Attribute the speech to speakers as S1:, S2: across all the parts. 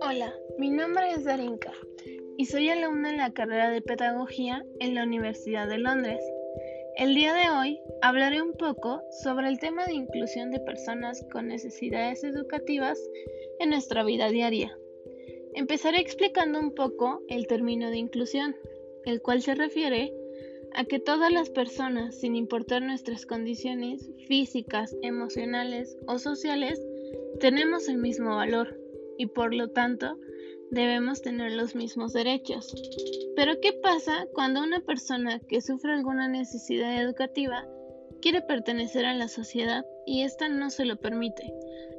S1: Hola, mi nombre es Darinka y soy alumna en la carrera de Pedagogía en la Universidad de Londres. El día de hoy hablaré un poco sobre el tema de inclusión de personas con necesidades educativas en nuestra vida diaria. Empezaré explicando un poco el término de inclusión, el cual se refiere a que todas las personas, sin importar nuestras condiciones físicas, emocionales o sociales, tenemos el mismo valor y por lo tanto debemos tener los mismos derechos. Pero ¿qué pasa cuando una persona que sufre alguna necesidad educativa quiere pertenecer a la sociedad y ésta no se lo permite,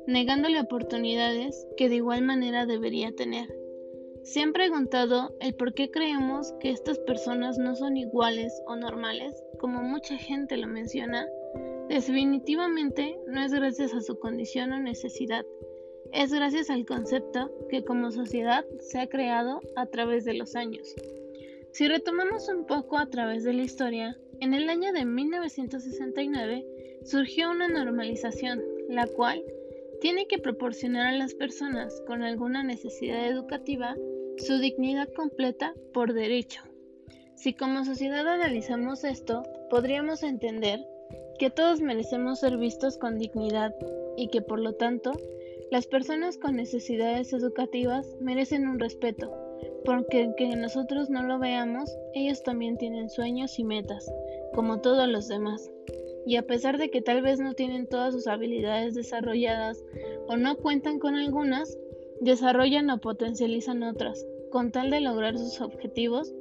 S1: negándole oportunidades que de igual manera debería tener? ¿Se han preguntado el por qué creemos que estas personas no son iguales o normales, como mucha gente lo menciona? Definitivamente no es gracias a su condición o necesidad, es gracias al concepto que como sociedad se ha creado a través de los años. Si retomamos un poco a través de la historia, en el año de 1969 surgió una normalización, la cual tiene que proporcionar a las personas con alguna necesidad educativa su dignidad completa por derecho. Si como sociedad analizamos esto, podríamos entender que todos merecemos ser vistos con dignidad y que por lo tanto las personas con necesidades educativas merecen un respeto, porque aunque nosotros no lo veamos, ellos también tienen sueños y metas, como todos los demás. Y a pesar de que tal vez no tienen todas sus habilidades desarrolladas o no cuentan con algunas, desarrollan o potencializan otras, con tal de lograr sus objetivos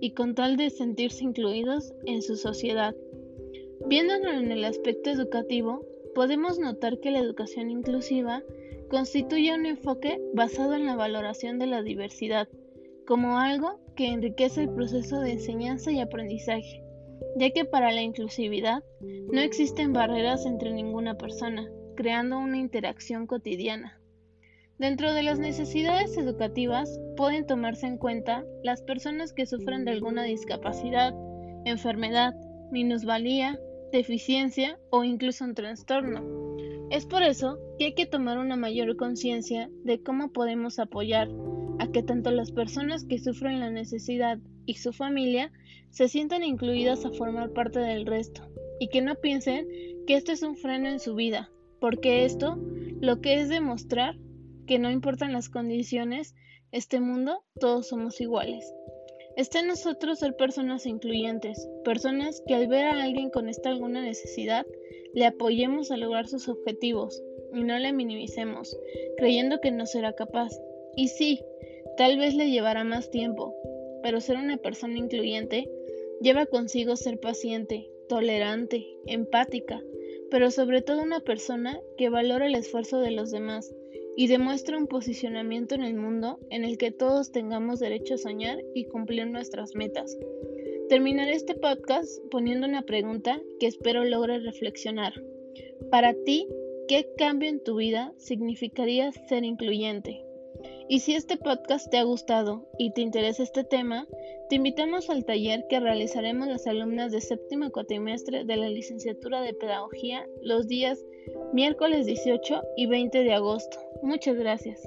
S1: y con tal de sentirse incluidos en su sociedad. Viéndolo en el aspecto educativo, podemos notar que la educación inclusiva constituye un enfoque basado en la valoración de la diversidad como algo que enriquece el proceso de enseñanza y aprendizaje, ya que para la inclusividad no existen barreras entre ninguna persona, creando una interacción cotidiana. Dentro de las necesidades educativas pueden tomarse en cuenta las personas que sufren de alguna discapacidad, enfermedad, minusvalía, deficiencia o incluso un trastorno. Es por eso que hay que tomar una mayor conciencia de cómo podemos apoyar a que tanto las personas que sufren la necesidad y su familia se sientan incluidas a formar parte del resto y que no piensen que esto es un freno en su vida, porque esto lo que es demostrar que no importan las condiciones, este mundo todos somos iguales. Está en nosotros ser personas incluyentes, personas que al ver a alguien con esta alguna necesidad, le apoyemos a lograr sus objetivos y no le minimicemos, creyendo que no será capaz. Y sí, tal vez le llevará más tiempo, pero ser una persona incluyente lleva consigo ser paciente, tolerante, empática, pero sobre todo una persona que valora el esfuerzo de los demás y demuestra un posicionamiento en el mundo en el que todos tengamos derecho a soñar y cumplir nuestras metas. Terminaré este podcast poniendo una pregunta que espero logre reflexionar. Para ti, ¿qué cambio en tu vida significaría ser incluyente? Y si este podcast te ha gustado y te interesa este tema, te invitamos al taller que realizaremos las alumnas de séptimo cuatrimestre de la licenciatura de Pedagogía los días miércoles 18 y 20 de agosto. Muchas gracias.